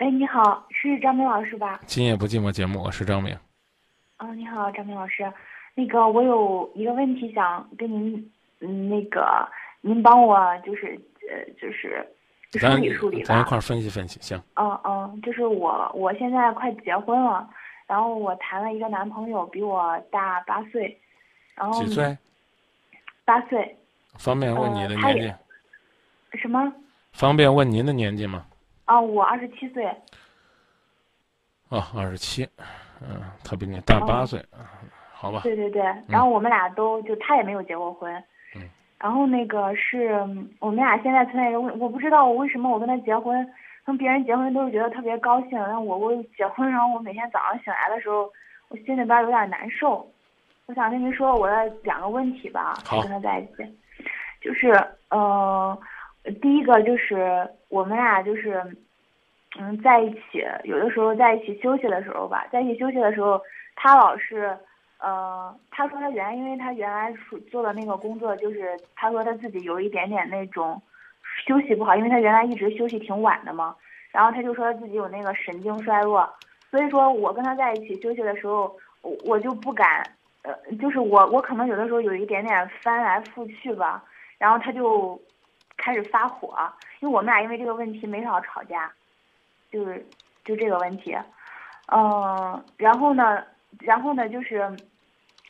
哎，你好，是张明老师吧？今夜不寂寞节目，我是张明。哦，你好，张明老师，那个我有一个问题想跟您，嗯，那个您帮我就是呃就是梳咱理梳理吧。咱一块儿分析分析，行。嗯嗯，就是我我现在快结婚了，然后我谈了一个男朋友，比我大八岁，然后几岁？八岁，方便问你的年纪？什么？方便问您的年纪吗？啊，我二十七岁。哦，二十七。嗯，他比你大八哦岁，好吧？对对对，然后我们俩都就他也没有结过婚，嗯，然后那个是嗯我们俩现在存在一个问，我不知道我为什么我跟他结婚，跟别人结婚都是觉得特别高兴，然后我我结婚，然后我每天早上醒来的时候，我心里边有点难受，我想跟您说我的两个问题吧，好跟他在一起，就是呃，第一个就是我们俩就是。嗯，在一起，有的时候在一起休息的时候吧，在一起休息的时候，他老是，呃，他说他原来因为他原来做的那个工作，就是他说他自己有一点点那种休息不好，因为他原来一直休息挺晚的嘛，然后他就说他自己有那个神经衰弱，所以说我跟他在一起休息的时候，我我就不敢，呃，就是我我可能有的时候有一点点翻来覆去吧，然后他就开始发火，因为我们俩因为这个问题没少吵架。就是就这个问题，嗯，然后呢，然后呢，就是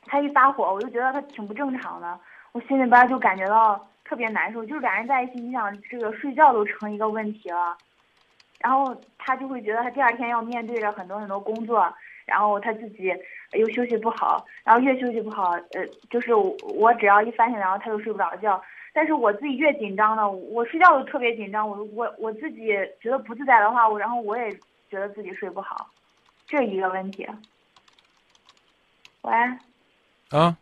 他一发火，我就觉得他挺不正常的，我心里边就感觉到特别难受，就是俩人在一起，你想这个睡觉都成一个问题了，然后他就会觉得他第二天要面对着很多很多工作，然后他自己又休息不好，然后越休息不好，呃，就是我我只要一翻醒，然后他就睡不着觉。但是我自己越紧张呢，我睡觉都特别紧张，我我我自己觉得不自在的话，我然后我也觉得自己睡不好，这一个问题。喂，啊，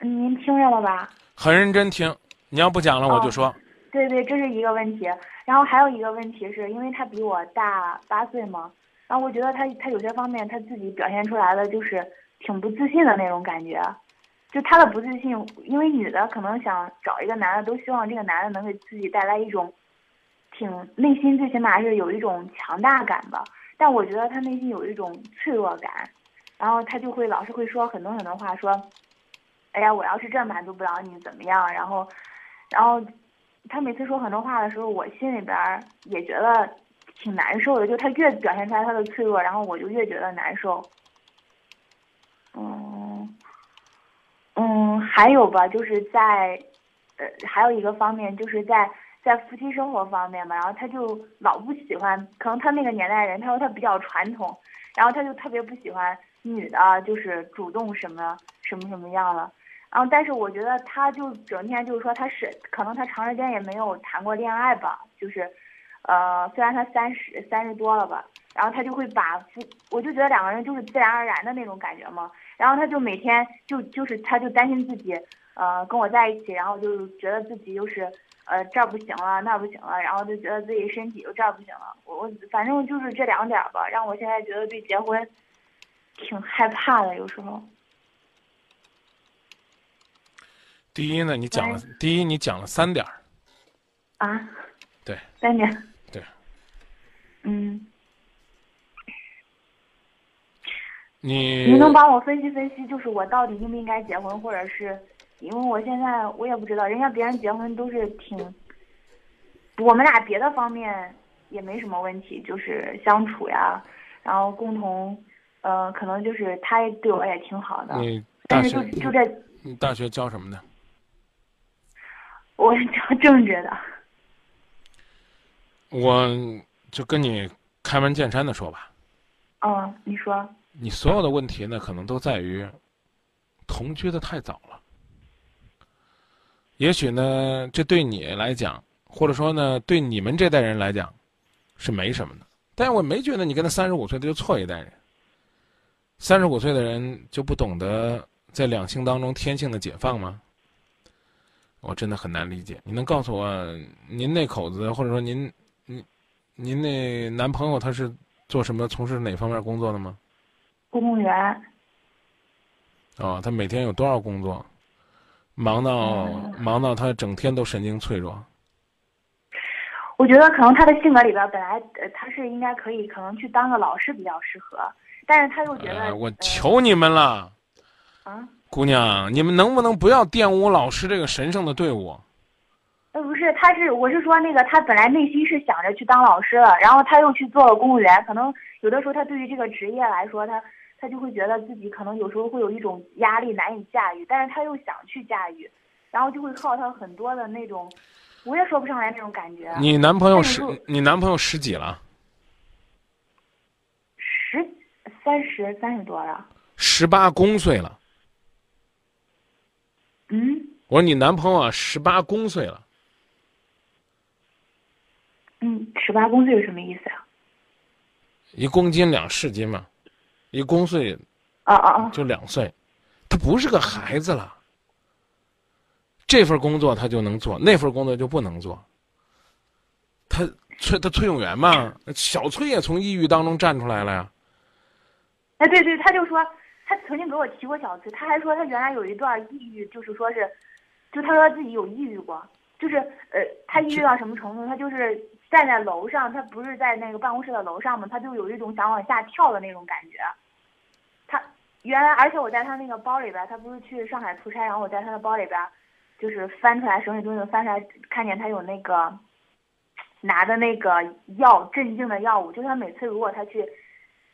嗯您听着了吧？很认真听。你要不讲了，我就说。对对，这是一个问题。然后还有一个问题是因为他比我大八岁嘛，然后我觉得他他有些方面他自己表现出来的就是挺不自信的那种感觉。就他的不自信，因为女的可能想找一个男的，都希望这个男的能给自己带来一种，挺内心最起码是有一种强大感吧。但我觉得他内心有一种脆弱感，然后他就会老是会说很多很多话，说，哎呀，我要是这满足不了你怎么样？然后，然后，他每次说很多话的时候，我心里边也觉得挺难受的。就他越表现出来他的脆弱，然后我就越觉得难受。嗯。嗯，还有吧，就是在，呃，还有一个方面，就是在在夫妻生活方面吧。然后他就老不喜欢，可能他那个年代人，他说他比较传统，然后他就特别不喜欢女的，就是主动什么什么什么样了。然后，但是我觉得他就整天就是说他是，可能他长时间也没有谈过恋爱吧，就是，呃，虽然他三十三十多了吧，然后他就会把夫，我就觉得两个人就是自然而然的那种感觉嘛。然后他就每天就就是他就担心自己，呃，跟我在一起，然后就觉得自己又是，呃，这儿不行了，那不行了，然后就觉得自己身体又这儿不行了。我我反正就是这两点吧，让我现在觉得对结婚挺害怕的，有时候。第一呢，你讲了，第一你讲了三点儿。啊。对。三点。对。嗯。你您能帮我分析分析，就是我到底应不应该结婚，或者是因为我现在我也不知道，人家别人结婚都是挺，我们俩别的方面也没什么问题，就是相处呀，然后共同，呃，可能就是他也对我也挺好的，你但是就就这，你大学教什么的？我教政治的。我就跟你开门见山的说吧。嗯，你说。你所有的问题呢，可能都在于同居的太早了。也许呢，这对你来讲，或者说呢，对你们这代人来讲，是没什么的。但我没觉得你跟他三十五岁他就错一代人。三十五岁的人就不懂得在两性当中天性的解放吗？我真的很难理解。你能告诉我，您那口子，或者说您，您，您那男朋友他是做什么、从事哪方面工作的吗？公务员。哦，他每天有多少工作？忙到、嗯、忙到他整天都神经脆弱。我觉得可能他的性格里边本来呃他是应该可以，可能去当个老师比较适合，但是他又觉得、哎，我呃求你们了，啊，姑娘，你们能不能不要玷污老师这个神圣的队伍？呃不是，他是我是说那个他本来内心是想着去当老师了，然后他又去做了公务员，可能有的时候他对于这个职业来说，他他就会觉得自己可能有时候会有一种压力难以驾驭，但是他又想去驾驭，然后就会靠他很多的那种，我也说不上来那种感觉。你男朋友十你男朋友十几了？十三十三十多了，十八公岁了。嗯我说你男朋友啊，十八公岁了。嗯，十八公岁是什么意思啊？一公斤两市斤嘛，一公岁啊啊啊！就两岁，他不是个孩子了。这份工作他就能做，那份工作就不能做。他崔他崔永元嘛，小崔也从抑郁当中站出来了呀。哎，对对，他就说他曾经给我提过小崔，他还说他原来有一段抑郁，就是说是，就他说自己有抑郁过，就是呃，他抑郁到什么程度？他就是站在楼上，他不是在那个办公室的楼上嘛，他就有一种想往下跳的那种感觉。原来，而且我在他那个包里边，他不是去上海出差，然后我在他的包里边，就是翻出来手里东西翻出来，看见他有那个拿的那个药镇静的药物，就是他每次如果他去。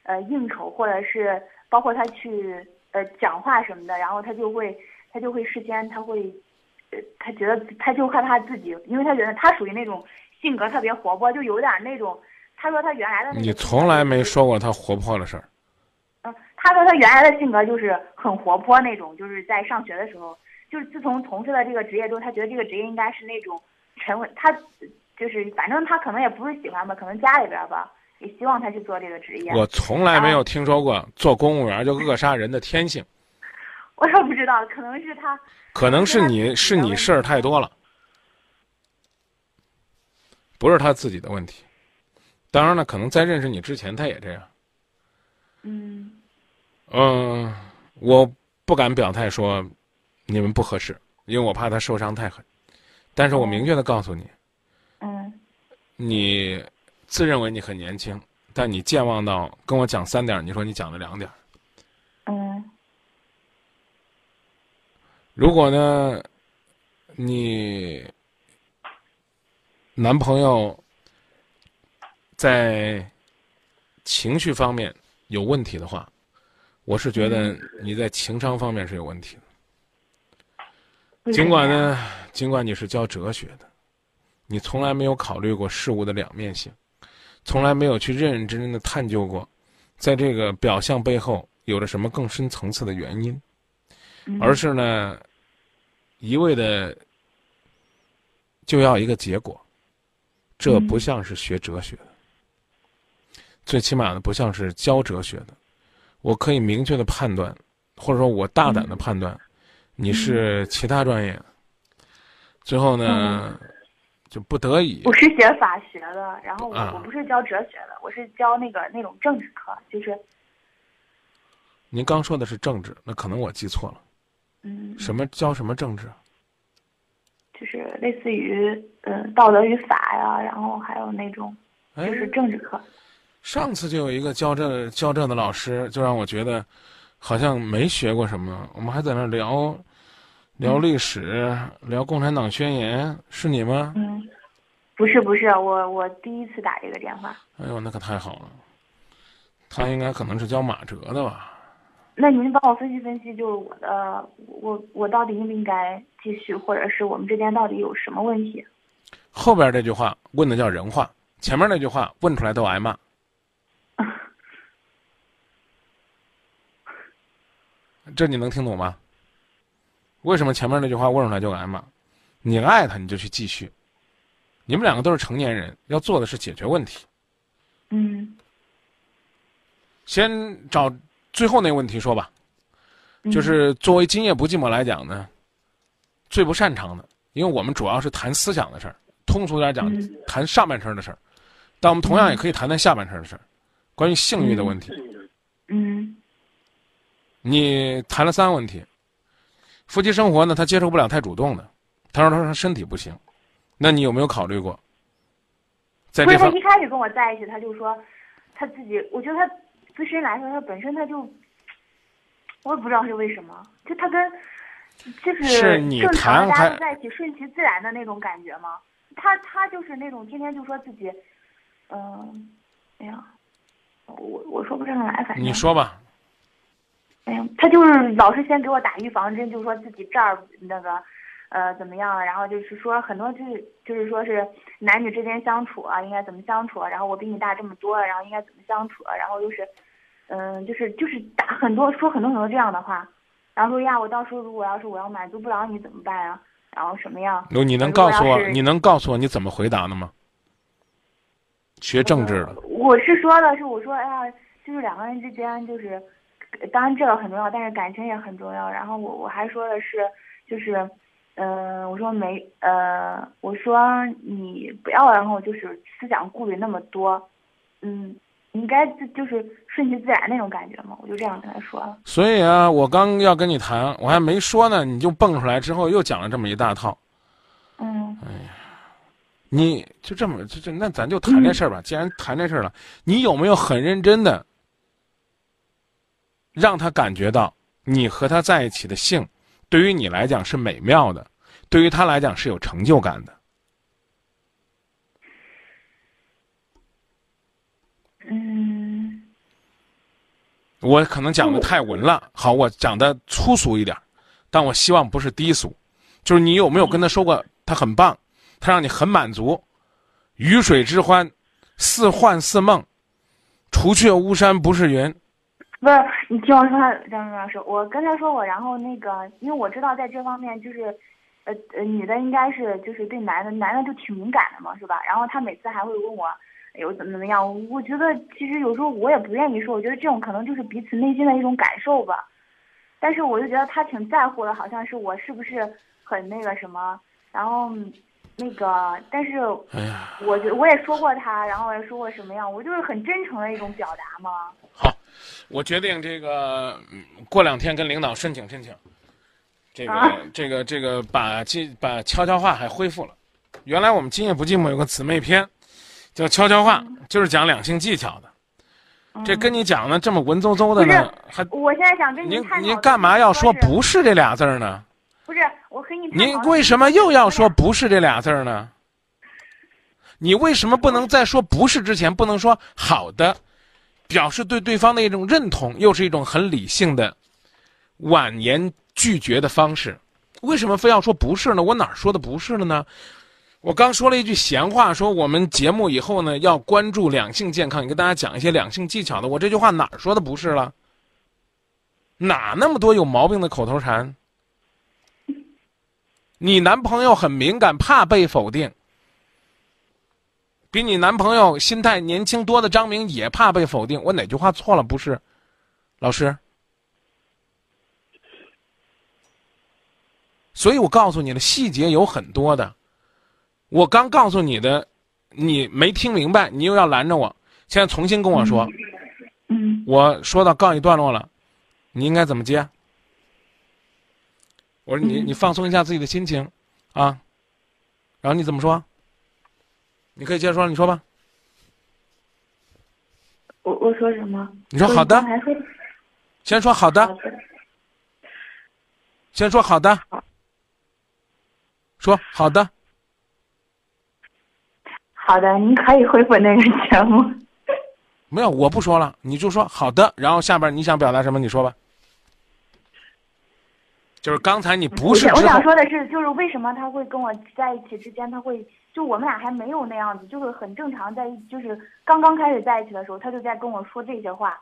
呃，应酬或者是包括他去呃讲话什么的，然后他就会他就会事先他会，呃，他觉得他就害怕自己，因为他觉得他属于那种性格特别活泼，就有点那种。他说他原来的那你从来没说过他活泼的事儿。嗯，他说他原来的性格就是很活泼那种，就是在上学的时候，就是自从从事了这个职业之后，他觉得这个职业应该是那种沉稳，他就是反正他可能也不是喜欢吧，可能家里边吧。也希望他去做这个职业。我从来没有听说过做公务员就扼杀人的天性。我也不知道，可能是他。可能是你是你事儿太多了，不是他自己的问题。当然了，可能在认识你之前他也这样。嗯。嗯，我不敢表态说你们不合适，因为我怕他受伤太狠。但是我明确的告诉你。嗯。你。自认为你很年轻，但你健忘到跟我讲三点，你说你讲了两点。嗯。如果呢，你男朋友在情绪方面有问题的话，我是觉得你在情商方面是有问题的。尽管呢，尽管你是教哲学的，你从来没有考虑过事物的两面性。从来没有去认认真真的探究过，在这个表象背后有着什么更深层次的原因，而是呢，一味的就要一个结果，这不像是学哲学的，最起码呢不像是教哲学的。我可以明确的判断，或者说我大胆的判断，你是其他专业。最后呢？就不得已。我是学法学的，然后我、啊、我不是教哲学的，我是教那个那种政治课，就是。您刚说的是政治，那可能我记错了。嗯。什么教什么政治？就是类似于嗯道德与法呀，然后还有那种就是政治课。上次就有一个教这教这的老师，就让我觉得好像没学过什么。我们还在那聊。聊历史，嗯、聊共产党宣言，是你吗？嗯，不是不是，我我第一次打这个电话。哎呦，那可太好了，他应该可能是教马哲的吧？那您帮我分析分析，就是我的，我我到底应不应该继续，或者是我们之间到底有什么问题？后边这句话问的叫人话，前面那句话问出来都挨骂。这你能听懂吗？为什么前面那句话问出来就挨骂？你爱他，你就去继续。你们两个都是成年人，要做的是解决问题。嗯。先找最后那个问题说吧，就是作为今夜不寂寞来讲呢，最不擅长的，因为我们主要是谈思想的事儿，通俗点讲，谈上半身的事儿，但我们同样也可以谈谈下半身的事儿，关于性欲的问题。嗯。你谈了三个问题。夫妻生活呢，他接受不了太主动的。他说：“他说身体不行。”那你有没有考虑过？在这方不是他一开始跟我在一起，他就说他自己，我觉得他自身来说，他本身他就，我也不知道是为什么，就他跟就是是你正常大家都在一起顺其自然的那种感觉吗？他他就是那种天天就说自己，嗯、哎呀，我我说不上来，反正你说吧，哎呀，他就是老是先给我打预防针，就说自己这儿那个，呃，怎么样，然后就是说很多就是就是说是男女之间相处啊，应该怎么相处啊，然后我比你大这么多，然后应该怎么相处啊，然后就是，嗯、就是就是打很多说很多很多这样的话，然后说呀，我到时候如果要是我要满足不了你怎么办啊？然后什么样？你你能告诉我，你能告诉我你怎么回答的吗？学政治的，我是说的是，我说，哎呀，就是两个人之间，就是，呃当然这个很重要，但是感情也很重要。然后我我还说的是，就是，嗯、我说没，呃，我说你不要，然后就是思想顾虑那么多，嗯，你应该就就是顺其自然那种感觉嘛。我就这样跟他说了。所以啊，我刚要跟你谈，我还没说呢，你就蹦出来之后又讲了这么一大套。嗯哎呀你就这么就就那咱就谈这事儿吧。既然谈这事儿了，你有没有很认真的让他感觉到你和他在一起的性，对于你来讲是美妙的，对于他来讲是有成就感的？嗯我可能讲的太文了，好，我讲的粗俗一点，但我希望不是低俗。就是你有没有跟他说过他很棒，他让你很满足，鱼水之欢，似幻似梦，除却巫山不是云。不是，你听我说，张张老师，我跟他说过，然后那个，因为我知道在这方面就是，呃呃，女的应该是就是对男的，男的就挺敏感的嘛，是吧？然后他每次还会问我，哎呦怎么怎么样？我觉得其实有时候我也不愿意说，我觉得这种可能就是彼此内心的一种感受吧。但是我就觉得他挺在乎的，好像是我是不是很那个什么，然后那个，但是我觉我也说过他，然后我也说过什么样，我就是很真诚的一种表达嘛。好，我决定这个嗯过两天跟领导申请申请，这个、啊这个这个把这把悄悄话还恢复了。原来我们今夜不寂寞有个姊妹篇，叫悄悄话，就是讲两性技巧的。这跟你讲的这么文绉绉的呢，还我现在想跟您您干嘛要说不是这俩字儿呢？不是，我和你您为什么又要说不是这俩字儿呢？你为什么不能在说不是之前不能说好的，表示对对方的一种认同，又是一种很理性的婉言拒绝的方式？为什么非要说不是呢？我哪说的不是了呢？我刚说了一句闲话，说我们节目以后呢要关注两性健康，也跟大家讲一些两性技巧的。我这句话哪说的不是了？哪那么多有毛病的口头禅？你男朋友很敏感，怕被否定，比你男朋友心态年轻多的张明也怕被否定。我哪句话错了？不是，老师。所以我告诉你了，细节有很多的。我刚告诉你的，你没听明白，你又要拦着我。现在重新跟我说，嗯我说到告一段落了，你应该怎么接？我说你嗯你放松一下自己的心情，啊，然后你怎么说？你可以接着说，你说吧。我我说什么？你说好的先说好的先说好的，说好的。好的，您可以恢复那个节目。没有，我不说了，你就说好的，然后下边你想表达什么，你说吧。就是刚才你不是我想说的是，就是为什么他会跟我在一起之间，他会就我们俩还没有那样子，就是很正常在一，就是刚刚开始在一起的时候，他就在跟我说这些话，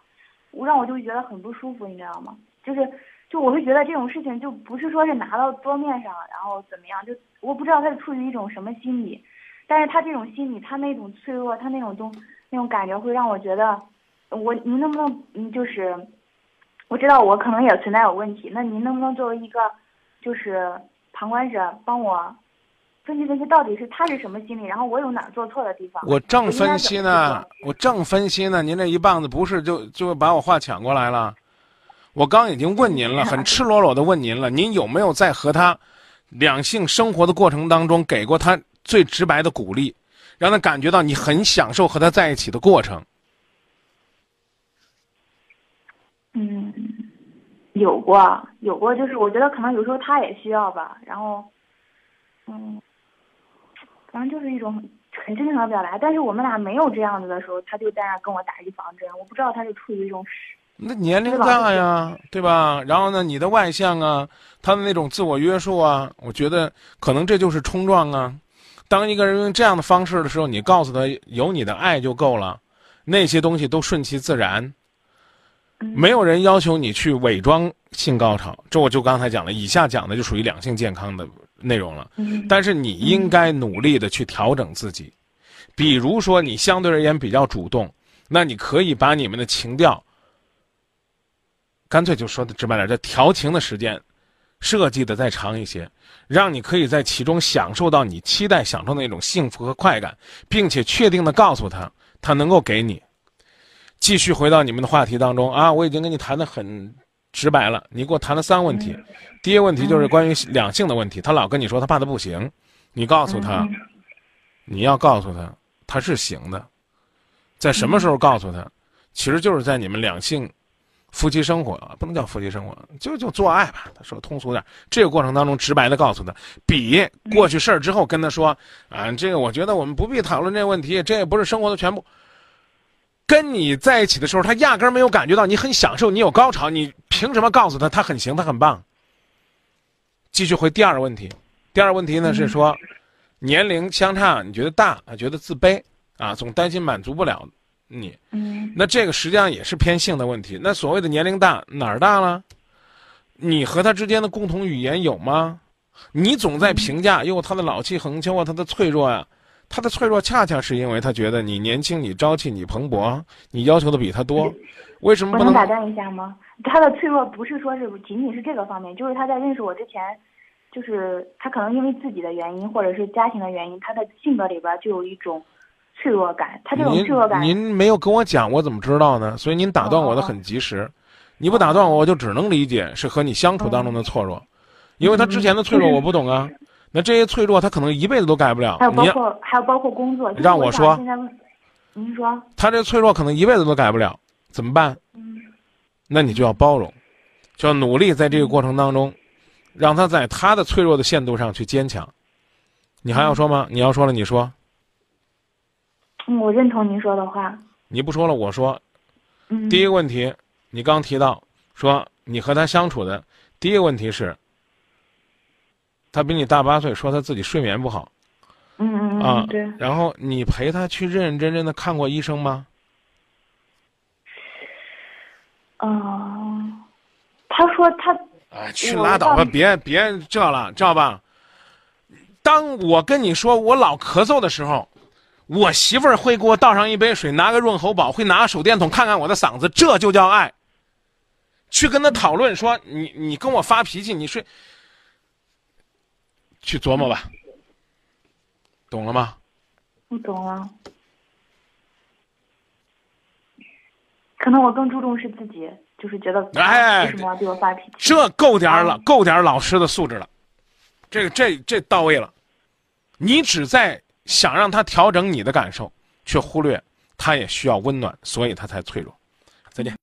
我让我就觉得很不舒服，你知道吗？就是就我会觉得这种事情就不是说是拿到桌面上，然后怎么样，就我不知道他是出于一种什么心理，但是他这种心理，他那种脆弱，他那种东那种感觉会让我觉得，我您能不能嗯就是。我知道我可能也存在有问题，那您能不能作为一个就是旁观者帮我分析分析，到底是他是什么心理，然后我有哪儿做错的地方？我正分析呢，我正分析呢，您这一棒子不是就就把我话抢过来了？我刚已经问您了，很赤裸裸的问您了，您有没有在和他两性生活的过程当中给过他最直白的鼓励，让他感觉到你很享受和他在一起的过程。嗯，有过，有过，就是我觉得可能有时候他也需要吧，然后，嗯，反正就是一种很真诚的表达。但是我们俩没有这样子的时候，他就在那跟我打预防针，我不知道他是出于一种。那年龄大呀，对吧？然后呢，你的外向啊，他的那种自我约束啊，我觉得可能这就是冲撞啊。当一个人用这样的方式的时候，你告诉他有你的爱就够了，那些东西都顺其自然。没有人要求你去伪装性高潮，这我就刚才讲了，以下讲的就属于两性健康的内容了。但是你应该努力的去调整自己，比如说你相对而言比较主动，那你可以把你们的情调，干脆就说的直白点，这调情的时间设计的再长一些，让你可以在其中享受到你期待享受的那种幸福和快感，并且确定的告诉他，他能够给你。继续回到你们的话题当中啊！我已经跟你谈的很直白了，你给我谈了三个问题。第一个问题就是关于两性的问题，他老跟你说他怕他不行，你告诉他，你要告诉他他是行的，在什么时候告诉他？其实就是在你们两性夫妻生活，不能叫夫妻生活，就就做爱吧。他说通俗点，这个过程当中直白的告诉他，比过去事儿之后跟他说啊，这个我觉得我们不必讨论这个问题，这也不是生活的全部。跟你在一起的时候，他压根儿没有感觉到你很享受，你有高潮，你凭什么告诉他他很行，他很棒？继续回第二个问题，第二个问题呢是说，年龄相差你觉得大，觉得自卑啊，总担心满足不了你。嗯。那这个实际上也是偏性的问题。那所谓的年龄大哪儿大了？你和他之间的共同语言有吗？你总在评价，哟，他的老气横秋啊，他的脆弱啊。他的脆弱恰恰是因为他觉得你年轻、你朝气、你蓬勃，你要求的比他多，为什么不能打断一下吗？他的脆弱不是说是仅仅是这个方面，就是他在认识我之前，就是他可能因为自己的原因或者是家庭的原因，他的性格里边就有一种脆弱感。他这种脆弱感，您没有跟我讲，我怎么知道呢？所以您打断我的很及时，你不打断我，我就只能理解是和你相处当中的脆弱，因为他之前的脆弱我不懂啊。那这些脆弱，他可能一辈子都改不了。还有包括还有包括工作。让我说。您说。他这脆弱可能一辈子都改不了，怎么办？嗯。那你就要包容，就要努力在这个过程当中，让他在他的脆弱的限度上去坚强。你还要说吗？你要说了，你说。嗯，我认同您说的话。你不说了，我说。嗯。第一个问题，你刚提到说你和他相处的第一个问题是。他比你大八岁，说他自己睡眠不好。嗯嗯嗯，对。然后你陪他去认认真真的看过医生吗？嗯，他说他。哎，去拉倒吧，别别这了，知道吧？当我跟你说我老咳嗽的时候，我媳妇儿会给我倒上一杯水，拿个润喉宝，会拿个手电筒看看我的嗓子，这就叫爱。去跟他讨论说你你跟我发脾气，你睡。去琢磨吧，懂了吗？我懂了。可能我更注重是自己，就是觉得哎，为什么要对我发脾气？这够点儿了，够点儿老师的素质了，这个这这到位了。你只在想让他调整你的感受，却忽略他也需要温暖，所以他才脆弱。再见。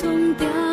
从掉。